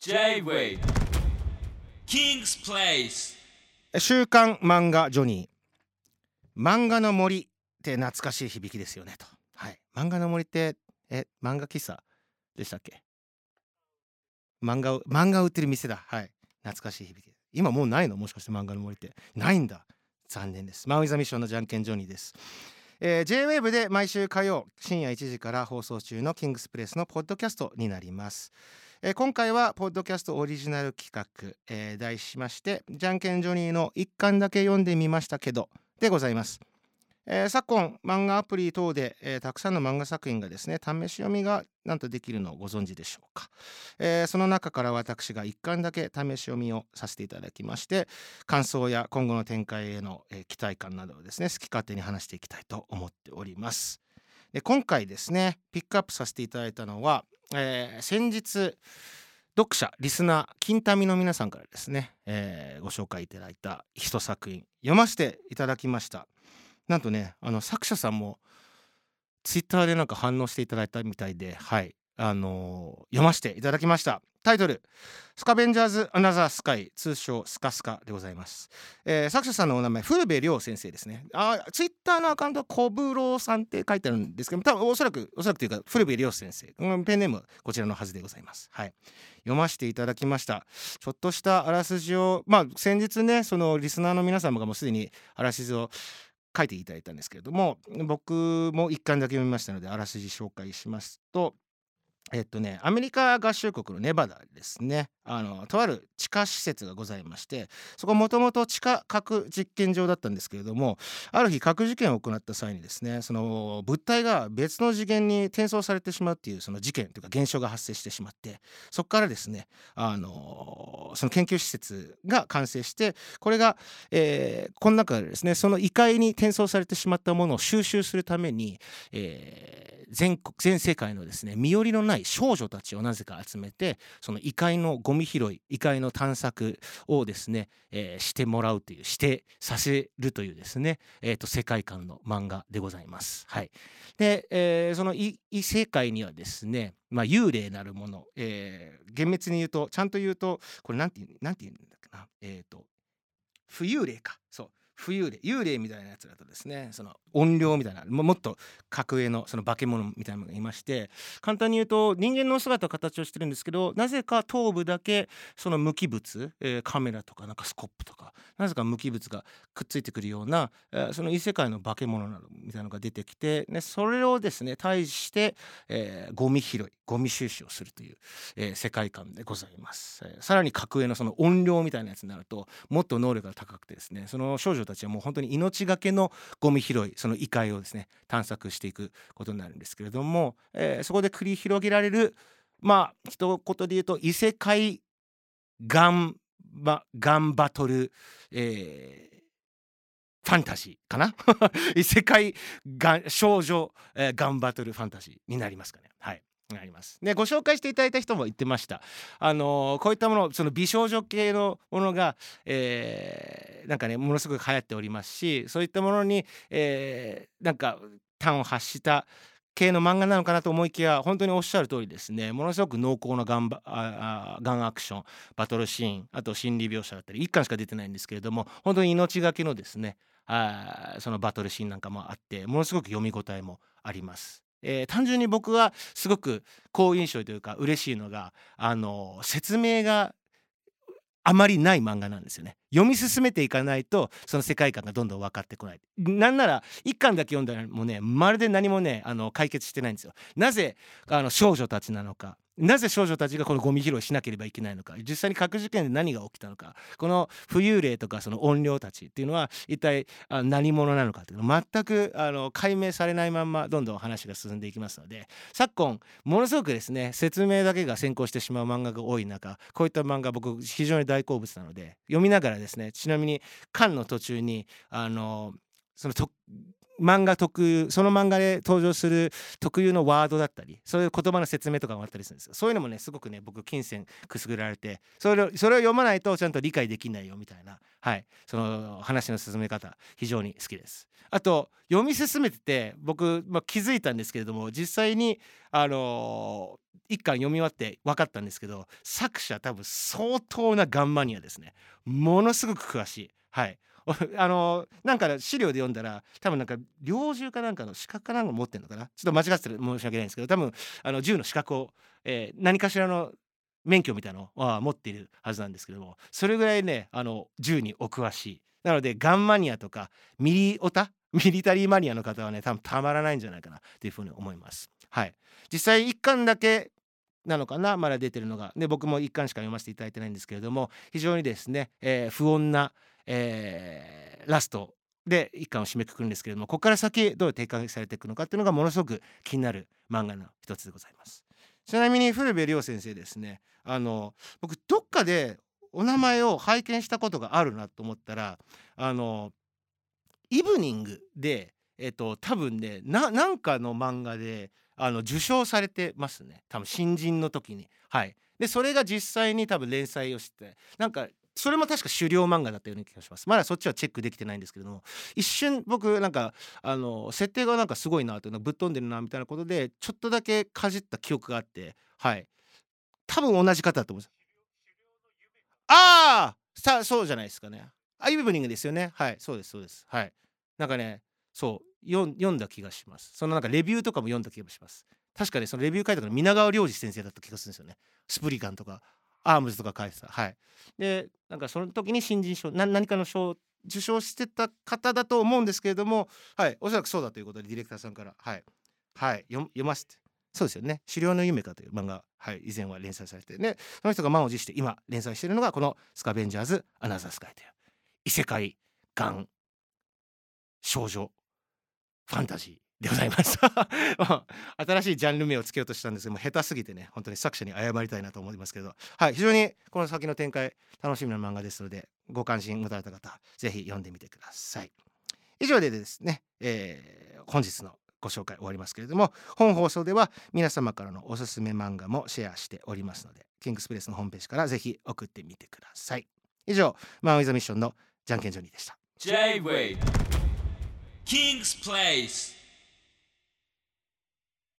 J-Wave King's Place. 週刊漫画ジョニー。漫画の森って懐かしい響きですよねと。はい。漫画の森ってえ漫画喫茶でしたっけ？漫画を漫画売ってる店だ。はい。懐かしい響き。今もうないの？もしかして漫画の森って。ないんだ。残念です。マウイザミッションのじゃんけんジョニーです。えー、J-WAVE で毎週火曜深夜1時から放送中のキングスプレスのポッドキャストになります。えー、今回はポッドキャストオリジナル企画、えー、題しまして「じゃんけんジョニーの一巻だけ読んでみましたけど」でございます。えー、昨今漫画アプリ等で、えー、たくさんの漫画作品がですね試し読みがなんとできるのをご存知でしょうか、えー、その中から私が一巻だけ試し読みをさせていただきまして感想や今後の展開への、え期待感などをですね好き勝手に話していきたいと思っておりますで今回ですねピックアップさせていただいたのはえー、先日読者リスナー金民の皆さんからですね、えー、ご紹介いただいた一作品読ませていただきました。なんとねあの作者さんもツイッターでなんか反応していただいたみたいではい。あのー、読ませていただきました。タイトル「スカベンジャーズ・アナザー・スカイ」通称スカスカでございます、えー、作者さんのお名前古部亮先生ですね。あツイッターのアカウントは小風郎さんって書いてあるんですけど多分おそらくおそらくというか古部亮先生、うん、ペンネームこちらのはずでございます。はい。読ませていただきました。ちょっとしたあらすじをまあ先日ねそのリスナーの皆様がもうすでにあらすじを書いていただいたんですけれども僕も一巻だけ読みましたのであらすじ紹介しますとえっとねアメリカ合衆国のネバダですね。あのとある地下施設がございましてそこもともと地下核実験場だったんですけれどもある日核実験を行った際にですねその物体が別の次元に転送されてしまうっていうその事件というか現象が発生してしまってそこからですねあのその研究施設が完成してこれが、えー、この中でですねその異界に転送されてしまったものを収集するために、えー、全国全世界のですね身寄りのない少女たちをなぜか集めてその異界のゴミ拾い異界の探索をですね、えー、してもらうというしてさせるというですね、えーと、世界観の漫画でございます。はい、で、えー、その異世界にはですね、まあ、幽霊なるもの、えー、厳密に言うとちゃんと言うとこれなんて言うんだっけなえっ、ー、と浮遊霊か。そう。浮遊霊幽霊みたいなやつだとですねその怨霊みたいなもっと格上のその化け物みたいなのがいまして簡単に言うと人間の姿形をしてるんですけどなぜか頭部だけその無機物、えー、カメラとかなんかスコップとかなぜか無機物がくっついてくるような、えー、その異世界の化け物などみたいなのが出てきて、ね、それをですね対して、えー、ゴミ拾いゴミ収集をするという、えー、世界観でございます、えー、さらに格上のその怨霊みたいなやつになるともっと能力が高くてですねその少女たちはもう本当に命がけのゴミ拾いその異界をですね探索していくことになるんですけれども、えー、そこで繰り広げられるまあ一言で言うと異世界ガンバガンバトル、えー、ファンタジーかな？異世界が少女、えー、ガンバトルファンタジーになりますかね。はいあります。でご紹介していただいた人も言ってました。あのー、こういったものその美少女系のものが、えー、なんかねものすごく流行っておりますしそういったものに、えー、なんか端を発した系の漫画なのかなと思いきや本当におっしゃる通りですねものすごく濃厚なガンガンアクションバトルシーンあと心理描写だったり1巻しか出てないんですけれども本当に命がけのですねあそのバトルシーンなんかもあってものすごく読み応えもあります。えー、単純に僕はすごく好印象というか嬉しいのがあの説明があまりない漫画なんですよね。読み進めていかないとその世界観がどんどん分かってこない。なんなら一巻だけ読んだらもうねまるで何もねあの解決してないんですよ。なぜあの少女たちなのか。なぜ少女たちがこのゴミ拾いしなければいけないのか。実際に核事件で何が起きたのか。この浮遊霊とかその怨霊たちっていうのは一体何者なのかっていうの全くあの解明されないまんまどんどん話が進んでいきますので昨今ものすごくですね説明だけが先行してしまう漫画が多い中こういった漫画僕非常に大好物なので読みながらですねちなみに巻の途中にあのそのと漫画特有その漫画で登場する特有のワードだったりそういう言葉の説明とかもあったりするんですよ。そういうのもねすごくね僕金銭くすぐられてそれをそれを読まないとちゃんと理解できないよみたいなはい。その話の進め方非常に好きです。あと読み進めてて僕、まあ、気づいたんですけれども実際にあのー一巻読み終わって分かったんですけど作者多分相当なガンマニアですね。ものすごく詳しい。はい。あのなんか資料で読んだら多分なんか猟銃かなんかの資格かなんか持ってんのかな？ちょっと間違ってたら申し訳ないんですけど多分あの銃の資格を、えー、何かしらの免許みたいなのは持っているはずなんですけどもそれぐらいねあの銃にお詳しい。なのでガンマニアとかミリオタ？ミリタリーマニアの方はね多分たまらないんじゃないかなというふうに思います。はい。実際1巻だけなのかな？まだ出てるのが。で僕も1巻しか読ませていただいてないんですけれども非常にですね、えー、不穏なえー、ラストで一巻を締めくくるんですけれどもここから先どう展開されていくのかっていうのがものすごく気になる漫画の一つでございます。ちなみに古部亮先生ですねあの僕どっかでお名前を拝見したことがあるなと思ったらあのイブニングでえっと多分ねなんかの漫画であの受賞されてますね。多分新人の時に。はい。でそれが実際に多分連載をしてなんかそれも確か狩猟漫画だったような気がします。まだそっちはチェックできてないんですけれども一瞬僕なんかあの設定がなんかすごいなというのぶっ飛んでるなみたいなことでちょっとだけかじった記憶があってはい。多分同じ方だと思いますああさそうじゃないですかね。アイブニングですよね。はいそうですそうです。はい。なんかねそう読んだ気がします。そのなんかレビューとかも読んだ気がします。確かにそのレビュー書いたの皆川良二先生だった気がするんですよね。スプリガンとか。アームズとか書いてた。はい。でなんかその時に新人賞何かの賞受賞してた方だと思うんですけれどもはいおそらくそうだということでディレクターさんからはい。はい読ませて。そうですよね「狩猟の夢か」という漫画、はい、以前は連載されてね。その人が満を持して今連載してるのがこの「スカベンジャーズ・アナザースカイ」という異世界がん少女ファンタジー。でございます。新しいジャンル名をつけようとしたんですけど下手すぎてね本当に作者に謝りたいなと思いますけど。はい非常にこの先の展開楽しみな漫画ですのでご関心持たれた方ぜひ読んでみてください。以上でですね、えー、本日のご紹介終わりますけれども本放送では皆様からのおすすめ漫画もシェアしておりますのでキングスプレスのホームページからぜひ送ってみてください。以上マンウィザミッションのじゃんけんジョニーでした。J-Way King's Place